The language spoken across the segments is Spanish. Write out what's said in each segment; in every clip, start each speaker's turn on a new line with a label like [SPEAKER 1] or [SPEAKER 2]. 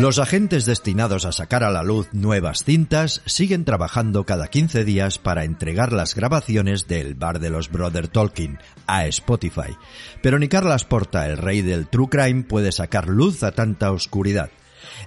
[SPEAKER 1] Los agentes destinados a sacar a la luz nuevas cintas siguen trabajando cada 15 días para entregar las grabaciones del bar de los Brother Tolkien a Spotify. Pero ni Carlas Porta, el rey del True Crime, puede sacar luz a tanta oscuridad.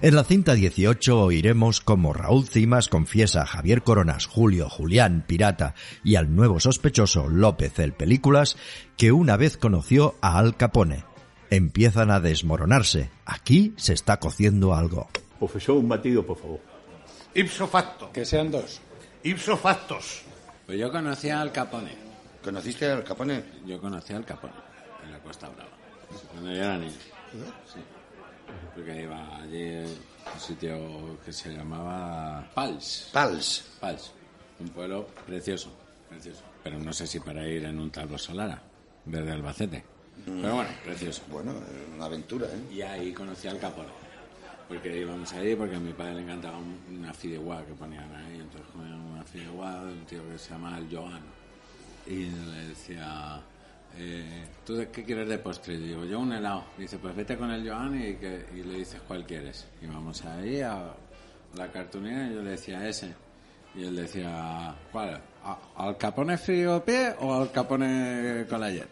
[SPEAKER 1] En la cinta 18 oiremos cómo Raúl Cimas confiesa a Javier Coronas, Julio, Julián, Pirata y al nuevo sospechoso López el Películas que una vez conoció a Al Capone. Empiezan a desmoronarse. Aquí se está cociendo algo.
[SPEAKER 2] Profesor, un batido, por favor.
[SPEAKER 3] Ipso facto.
[SPEAKER 4] Que sean dos.
[SPEAKER 3] Ipso factos.
[SPEAKER 4] Pues yo conocía al Capone.
[SPEAKER 5] ¿Conociste al Capone?
[SPEAKER 4] Yo conocía al Capone en la Costa Brava. Cuando yo era niño. Sí. Porque iba allí a un sitio que se llamaba Pals.
[SPEAKER 5] Pals.
[SPEAKER 4] Pals. Un pueblo precioso. Precioso. Pero no sé si para ir en un talbo solara. Desde Albacete. Pero bueno, precioso.
[SPEAKER 5] Bueno, una aventura, ¿eh?
[SPEAKER 4] Y ahí conocí al Capone. Porque íbamos allí, porque a mi padre le encantaba un- una fideuá que ponían ahí. Entonces ponían una fideuá de un tío que se llama el Joan. Y le decía, eh, ¿tú de qué quieres de postre? Y digo, yo un helado. Dice, pues vete con el Joan y, que, y le dices cuál quieres. Y vamos ahí a la cartulina y yo le decía ese. Y él decía, ¿cuál? ¿A- ¿Al Capone frío pie o al Capone colayet?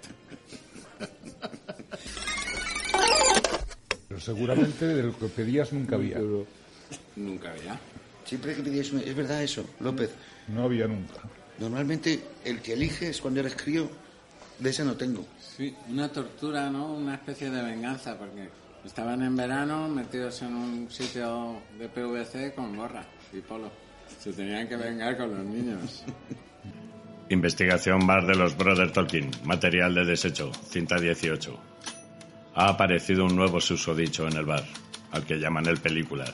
[SPEAKER 6] Pero seguramente de lo que pedías nunca había.
[SPEAKER 4] Nunca había.
[SPEAKER 5] Siempre que pides, es verdad eso, López.
[SPEAKER 6] No había nunca.
[SPEAKER 5] Normalmente el que eliges cuando eres crío, de ese no tengo.
[SPEAKER 4] Sí, una tortura, ¿no? Una especie de venganza, porque estaban en verano metidos en un sitio de PVC con gorra y polo. Se tenían que vengar con los niños.
[SPEAKER 7] Investigación Bar de los Brother Tolkien. Material de desecho. Cinta 18. Ha aparecido un nuevo susodicho en el bar, al que llaman el Películas.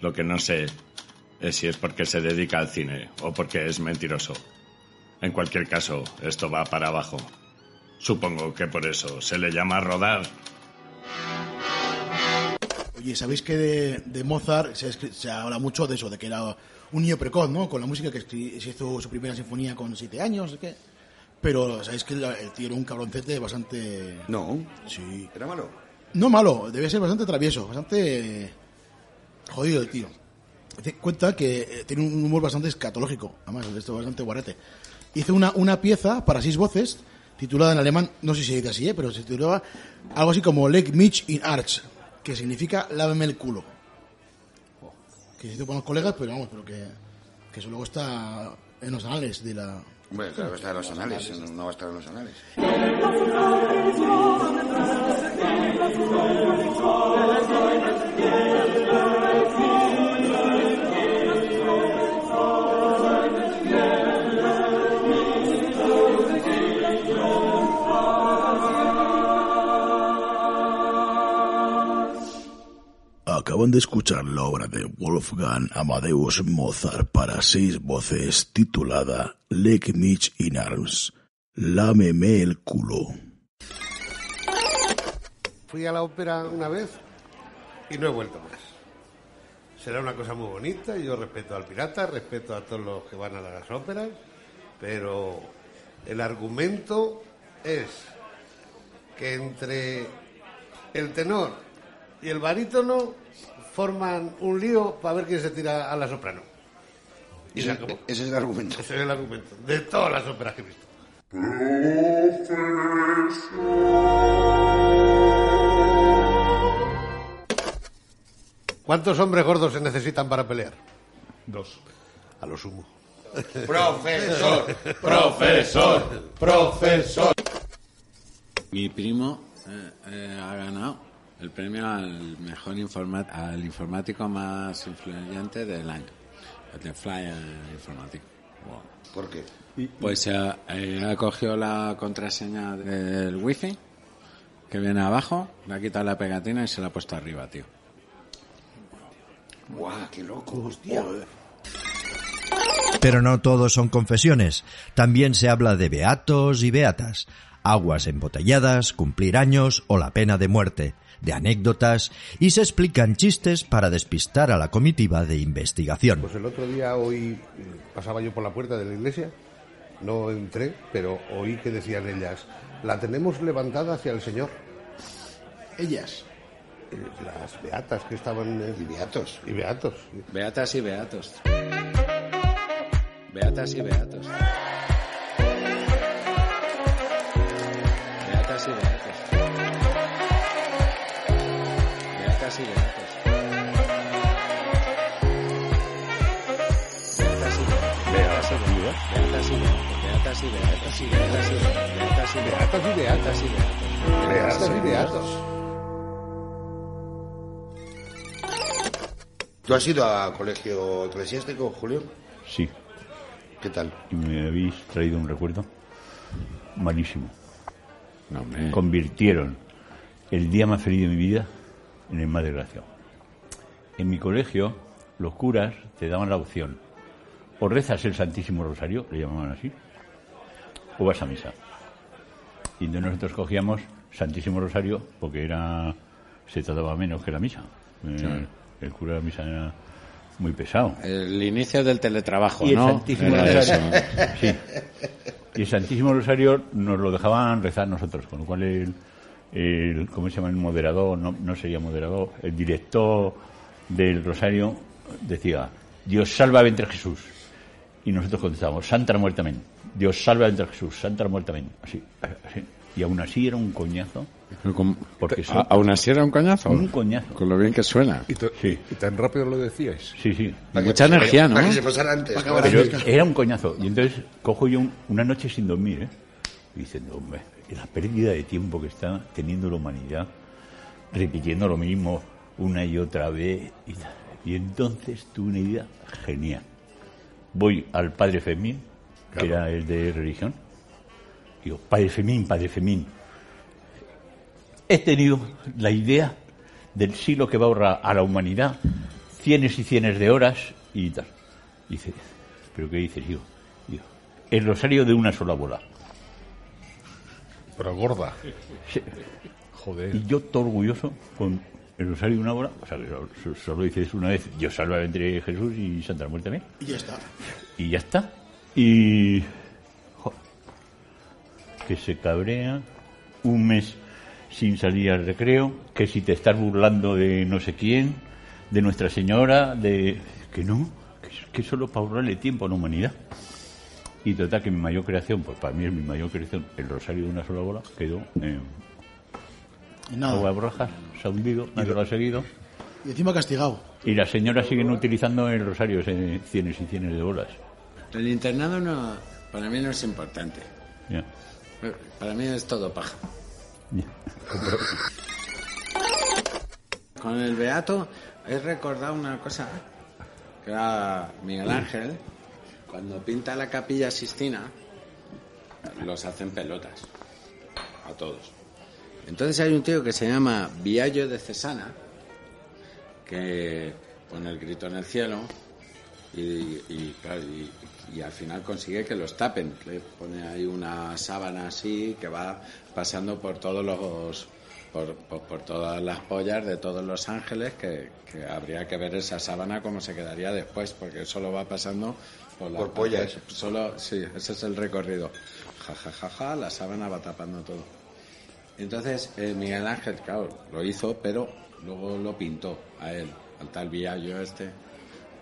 [SPEAKER 7] Lo que no sé es si es porque se dedica al cine o porque es mentiroso. En cualquier caso, esto va para abajo. Supongo que por eso se le llama rodar.
[SPEAKER 8] Oye, ¿sabéis que de, de Mozart se, se habla mucho de eso, de que era un niño precoz, ¿no? Con la música que se hizo su primera sinfonía con siete años, qué. Pero, ¿sabéis que el tío era un cabroncete bastante...
[SPEAKER 5] No,
[SPEAKER 8] Sí.
[SPEAKER 5] era malo.
[SPEAKER 8] No malo, debe ser bastante travieso, bastante jodido el tío. Te cuenta que eh, tiene un humor bastante escatológico, además, de esto bastante guarete. Hizo una, una pieza para seis voces, titulada en alemán, no sé si se dice así, ¿eh? pero se titulaba algo así como Leg mich in Arch, que significa láveme el culo. Que se hizo con los colegas, pero vamos, pero que, que eso luego está en los anales de la...
[SPEAKER 5] Bueno, claro, a estar en los anales, no va a estar en los anales.
[SPEAKER 8] Acaban de escuchar la obra de Wolfgang Amadeus Mozart para seis voces titulada Leg mich in. Lámeme el culo.
[SPEAKER 3] Fui a la ópera una vez y no he vuelto más. Será una cosa muy bonita, yo respeto al pirata, respeto a todos los que van a las óperas, pero el argumento es que entre el tenor y el barítono forman un lío para ver quién se tira a la soprano. Y se
[SPEAKER 5] Ese,
[SPEAKER 3] acabó.
[SPEAKER 5] ese es el argumento.
[SPEAKER 3] Ese es el argumento de todas las óperas que he visto. ¿Cuántos hombres gordos se necesitan para pelear?
[SPEAKER 6] Dos.
[SPEAKER 3] A lo sumo.
[SPEAKER 5] Profesor.
[SPEAKER 2] Profesor, profesor.
[SPEAKER 4] Mi primo eh, eh, ha ganado el premio al mejor informa- al informático más influyente del año. El de Flyer Informático. Wow.
[SPEAKER 5] ¿Por qué?
[SPEAKER 4] Pues eh, eh, ha cogido la contraseña del wifi que viene abajo, le ha quitado la pegatina y se la ha puesto arriba, tío.
[SPEAKER 5] ¡Guau, qué loco! Hostia.
[SPEAKER 1] Pero no todo son confesiones. También se habla de beatos y beatas, aguas embotelladas, cumplir años o la pena de muerte, de anécdotas y se explican chistes para despistar a la comitiva de investigación.
[SPEAKER 3] Pues el otro día hoy pasaba yo por la puerta de la iglesia, no entré, pero oí que decían ellas, la tenemos levantada hacia el Señor.
[SPEAKER 8] Ellas.
[SPEAKER 3] eh, las beatas que estaban... eh,
[SPEAKER 5] Y beatos.
[SPEAKER 3] y beatos.
[SPEAKER 4] Beatas y beatos. Beatas y beatos. Beatas y beatos. Beatas y beatos. Beatas y. Beatas y beatos. Beatas y beatos. Beatas y beatos. Beatas y beatos.
[SPEAKER 3] Beatas y beatas.
[SPEAKER 4] Beatas y beatos.
[SPEAKER 3] Beatas y beatos.
[SPEAKER 5] ¿Tú has ido a colegio eclesiástico, Julio?
[SPEAKER 6] Sí,
[SPEAKER 5] ¿Qué tal?
[SPEAKER 6] y me habéis traído un recuerdo malísimo.
[SPEAKER 4] No.
[SPEAKER 6] Convirtieron el día más feliz de mi vida en el más desgraciado. En mi colegio, los curas te daban la opción. O rezas el Santísimo Rosario, le llamaban así, o vas a misa. Y entonces nosotros cogíamos Santísimo Rosario porque era se trataba menos que la misa. Eh, El cura de la misa era muy pesado.
[SPEAKER 4] El inicio del teletrabajo,
[SPEAKER 6] Y el
[SPEAKER 4] ¿no?
[SPEAKER 6] Santísimo Rosario. Sí. Y el Santísimo Rosario nos lo dejaban rezar nosotros, con lo cual el, el ¿cómo se llama? El moderador, no, no sería moderador, el director del Rosario decía, Dios salva entre Jesús. Y nosotros contestábamos, Santa amén. Dios salva entre Jesús, Santa amén. Así, así. Y aún así era un coñazo. Porque
[SPEAKER 4] aún así era un coñazo.
[SPEAKER 6] Un coñazo.
[SPEAKER 4] Con lo bien que suena.
[SPEAKER 6] Sí.
[SPEAKER 2] ¿Y tan rápido lo decíais?
[SPEAKER 6] Sí, sí.
[SPEAKER 4] Mucha energía, ¿no?
[SPEAKER 5] Para que se pasara antes.
[SPEAKER 6] Pero era un coñazo. Y entonces cojo yo un- una noche sin dormir, ¿eh? Y diciendo, hombre, la pérdida de tiempo que está teniendo la humanidad, repitiendo lo mismo una y otra vez. Y, tal. y entonces tuve una idea genial. Voy al padre Fermín, que era el de religión. Digo, padre Fermín, padre Fermín. He tenido la idea del siglo que va a ahorrar a la humanidad cienes y cienes de horas y tal. Dice, ¿pero qué dices, hijo? Digo, el rosario de una sola bola.
[SPEAKER 2] Pero gorda.
[SPEAKER 6] Sí.
[SPEAKER 2] Joder.
[SPEAKER 6] Y yo todo orgulloso con el rosario de una bola, o sea, que solo, dices una vez, Dios salva entre Jesús y Santa la Muerte Amén.
[SPEAKER 8] Y ya está.
[SPEAKER 6] Y ya está. Y... jo, que se cabrea un mes sin salir al recreo, que si te estás burlando de no sé quién, de Nuestra Señora, de... que no, que, que solo para ahorrarle tiempo a la humanidad. Y total que mi mayor creación, pues para mí es mi mayor creación, el rosario de una sola bola, quedó en agua de borrajas, se ha hundido, nadie lo ha seguido.
[SPEAKER 8] Y encima castigado.
[SPEAKER 6] Y las señoras siguen utilizando el rosario ese cienes y cienes de bolas.
[SPEAKER 4] El internado no, para mí no es importante. Para mí es todo paja. Con el Beato he recordado una cosa, que era Miguel Ángel, cuando pinta la capilla Sistina, los hacen pelotas, a todos. Entonces hay un tío que se llama Viallo de Cesana, que pone el grito en el cielo y, y, claro, y- y al final consigue que los tapen. Le pone ahí una sábana así que va pasando por todos los por, por- por todas las pollas de todos los ángeles que, que habría que ver esa sábana cómo se quedaría después porque solo va pasando por, las
[SPEAKER 5] Por pollas.
[SPEAKER 4] solo sí ese es el recorrido ja ja ja ja la sábana va tapando todo entonces eh, Miguel Ángel claro lo hizo pero luego lo pintó a él al tal Viallo este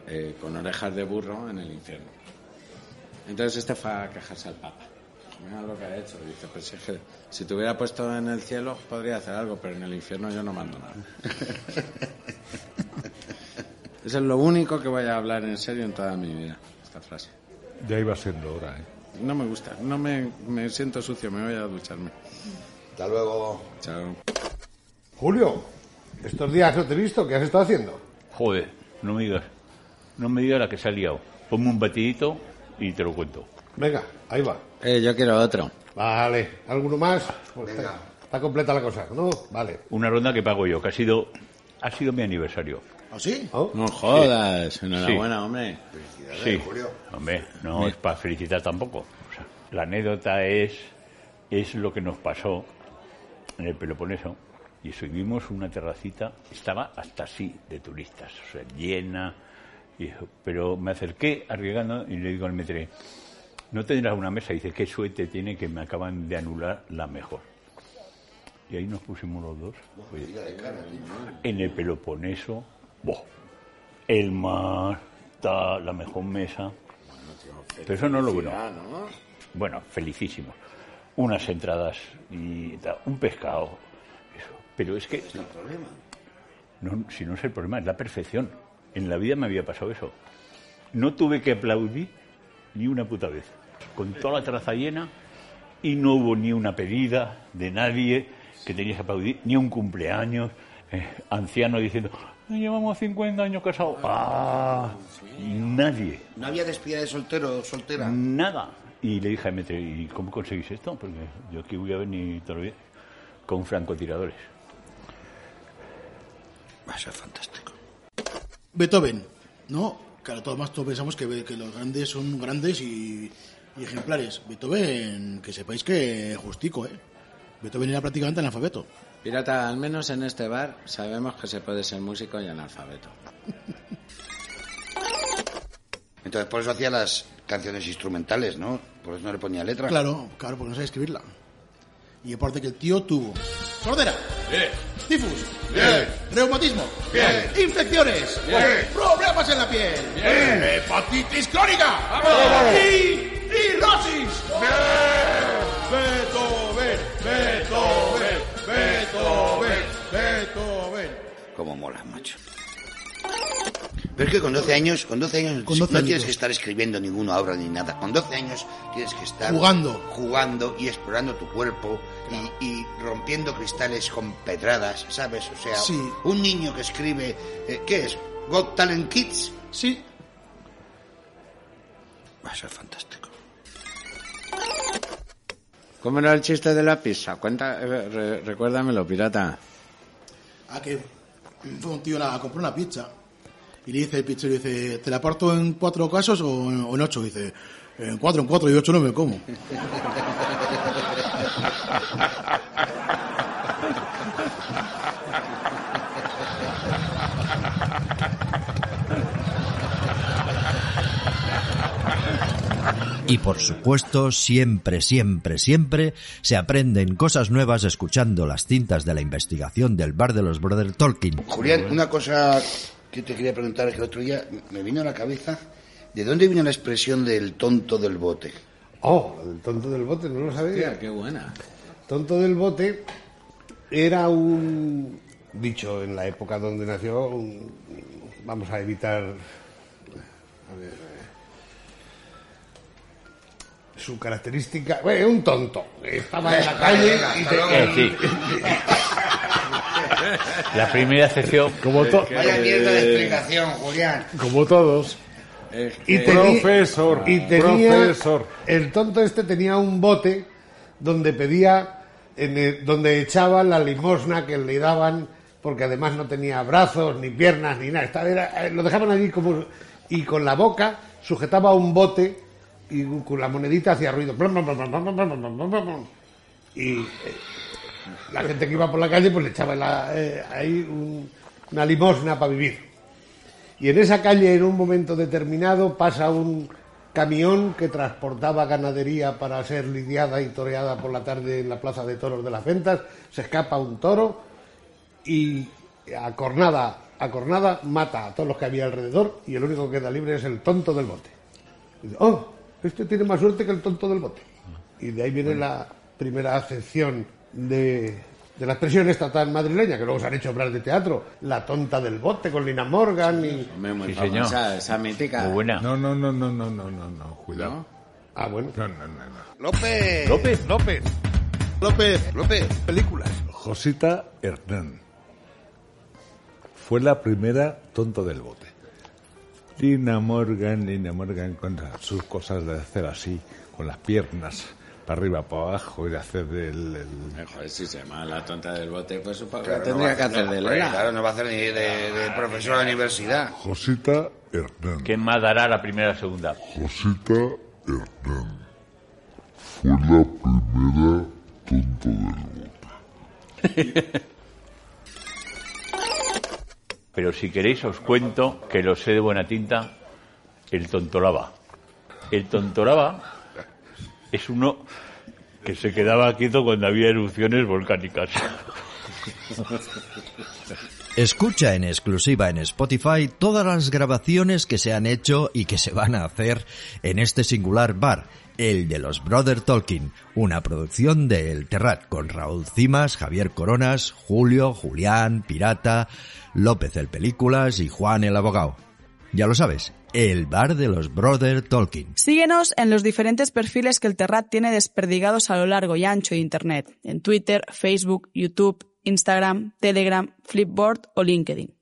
[SPEAKER 4] eh, con orejas de burro en el infierno entonces este fue a quejarse al Papa. Mira lo que ha hecho. Dice, pues si, es que si te hubiera puesto en el cielo podría hacer algo, pero en el infierno yo no mando nada. Eso es lo único que voy a hablar en serio en toda mi vida, esta frase.
[SPEAKER 2] Ya iba siendo hora, ¿eh?
[SPEAKER 4] No me gusta, no me, me siento sucio, me voy a ducharme.
[SPEAKER 5] Hasta luego.
[SPEAKER 4] Chao.
[SPEAKER 3] Julio, estos días no te he visto. ¿Qué has estado haciendo?
[SPEAKER 6] Joder, no me digas. No me digas la que se ha liado. Ponme un batidito y te lo cuento.
[SPEAKER 3] Venga, ahí va.
[SPEAKER 4] Eh, yo quiero otro.
[SPEAKER 3] Vale. ¿Alguno más? Pues
[SPEAKER 5] Venga.
[SPEAKER 3] Está, está completa la cosa, ¿no? Vale.
[SPEAKER 6] Una ronda que pago yo, que ha sido, ha sido mi aniversario.
[SPEAKER 8] ¿O sí?
[SPEAKER 3] ¿No?
[SPEAKER 4] No jodas, enhorabuena, hombre.
[SPEAKER 6] Sí,
[SPEAKER 5] Julio.
[SPEAKER 6] hombre, no es para felicitar tampoco. O sea, la anécdota es, es lo que nos pasó en el Peloponeso. Y subimos una terracita, estaba hasta así de turistas, o sea, llena. Pero me acerqué arriesgando y le digo al metre, ¿no tendrás una mesa? Y dice, qué suerte tiene que me acaban de anular la mejor. Y ahí nos pusimos los dos. Oye, en el Peloponeso, ¡buah! el mar, ta- la mejor mesa. Pero eso no es lo bueno. Bueno, felicísimos. Unas entradas y un pescado. Eso. Pero es que. No, si no es el problema, es la perfección. En la vida me había pasado eso. No tuve que aplaudir ni una puta vez. Con toda la traza llena y no hubo ni una pedida de nadie que tenías que aplaudir, ni un cumpleaños, eh, anciano diciendo, llevamos 50 años casados. ¡Ah! Nadie.
[SPEAKER 5] No había despedida de soltero o soltera.
[SPEAKER 6] Nada. Y le dije a Mete, ¿y cómo conseguís esto? Porque yo aquí voy a venir días con francotiradores.
[SPEAKER 5] Va a ser fantástico.
[SPEAKER 8] Beethoven, ¿no? Claro, todos más todos pensamos que, que los grandes son grandes y, y ejemplares. Beethoven, que sepáis que justico, ¿eh? Beethoven era prácticamente analfabeto.
[SPEAKER 4] Pirata, al menos en este bar sabemos que se puede ser músico y analfabeto.
[SPEAKER 5] Entonces, por eso hacía las canciones instrumentales, ¿no? Por eso no le ponía letra.
[SPEAKER 8] Claro, claro, porque no sabe escribirla. Y aparte que el tío tuvo sordera, tifus, reumatismo, infecciones, problemas en la piel, hepatitis crónica y cirrosis. Beethoven, Beethoven, Beethoven, Beethoven.
[SPEAKER 5] Como mola, macho. Pero es que con 12 años, con 12 años
[SPEAKER 8] Con 12
[SPEAKER 5] no tienes que estar escribiendo ninguna obra ni nada. Con 12 años tienes que estar
[SPEAKER 8] Jugando.
[SPEAKER 5] jugando y explorando tu cuerpo y, y rompiendo cristales con pedradas, ¿sabes? O sea,
[SPEAKER 8] Sí.
[SPEAKER 5] un niño que escribe, eh, ¿qué es? Got Talent Kids.
[SPEAKER 8] Sí,
[SPEAKER 5] Va a ser fantástico.
[SPEAKER 4] ¿Cómo era el chiste de la pizza? Cuenta, eh, re- recuérdamelo, pirata.
[SPEAKER 8] a que fue un tío a comprar una pizza y le dice el pizzero, dice, ¿te la parto en cuatro casos o en, o en ocho? Dice, en cuatro, en cuatro y ocho no me como.
[SPEAKER 1] Y por supuesto, siempre, siempre, siempre se aprenden cosas nuevas escuchando las cintas de la investigación del bar de los Brother Tolkien.
[SPEAKER 5] Julián, una cosa que te quería preguntar es que el otro día me vino a la cabeza, ¿de dónde viene la expresión del tonto del bote?
[SPEAKER 3] Oh, el tonto del bote, no lo sabía.
[SPEAKER 4] Hostia, qué buena.
[SPEAKER 3] Tonto del bote era un dicho en la época donde nació, un- vamos a evitar a ver, eh, su característica, bueno, un tonto, estaba en la calle y te-
[SPEAKER 6] Eh, sí. La primera sección.
[SPEAKER 2] Como.
[SPEAKER 5] Vaya mierda de explicación, Julián.
[SPEAKER 2] Como todos. Profesor, profesor.
[SPEAKER 3] El tonto este tenía un bote donde pedía, donde echaba la limosna que le daban, porque además no tenía brazos, ni piernas, ni nada. Estaba, eh, lo dejaban allí como. Y con la boca sujetaba un bote y con la monedita hacía ruido. Y la gente que iba por la calle pues le echaba eh, ahí un- una limosna para vivir y en esa calle, en un momento determinado, pasa un camión que transportaba ganadería para ser lidiada y toreada por la tarde en la Plaza de Toros de las Ventas. Se escapa un toro y a cornada, a cornada mata a todos los que había alrededor y el único que queda libre es el tonto del bote. Dice, oh, este tiene más suerte que el tonto del bote. Y de ahí viene la primera acepción de, de la expresión estatal madrileña, que luego se han hecho obras de teatro. La tonta del bote con Lina Morgan y...
[SPEAKER 4] Hombre, muy
[SPEAKER 6] Sí,
[SPEAKER 4] famosa,
[SPEAKER 6] señor.
[SPEAKER 4] esa mítica.
[SPEAKER 6] Muy buena.
[SPEAKER 2] No, no, no, no, no, no, no, no, cuidado.
[SPEAKER 3] Ah, bueno.
[SPEAKER 2] No, no, no, no.
[SPEAKER 5] López.
[SPEAKER 6] López.
[SPEAKER 2] López.
[SPEAKER 8] López,
[SPEAKER 5] López.
[SPEAKER 8] películas.
[SPEAKER 2] Josita Hernán. Fue la primera tonto del bote. Lina Morgan, Lina Morgan con sus cosas de hacer así, con las piernas para arriba, para abajo y de hacer del... el-
[SPEAKER 4] Eh, Joder, si se llama la tonta del bote, pues supongo
[SPEAKER 5] Claro,
[SPEAKER 4] que tendría que hacer de Lola.
[SPEAKER 5] Claro, no va a hacer ni de, de profesor de universidad.
[SPEAKER 2] Josita Hernán.
[SPEAKER 6] ¿Quién más dará la primera segunda?
[SPEAKER 9] Josita Hernán fue la primera tonto del bote.
[SPEAKER 6] Pero si queréis os cuento que lo sé de buena tinta, el tontolaba. El tontolaba es uno que se quedaba quieto cuando había erupciones volcánicas.
[SPEAKER 1] Escucha en exclusiva en Spotify todas las grabaciones que se han hecho y que se van a hacer en este singular bar, el de los Brother Tolkien, una producción de El Terrat con Raúl Cimas, Javier Coronas, Julio, Julián, Pirata, López el Películas y Juan el Abogado. Ya lo sabes, el bar de los Brother Tolkien.
[SPEAKER 10] Síguenos en los diferentes perfiles que el Terrat tiene desperdigados a lo largo y ancho de Internet, en Twitter, Facebook, YouTube, Instagram, Telegram, Flipboard o LinkedIn.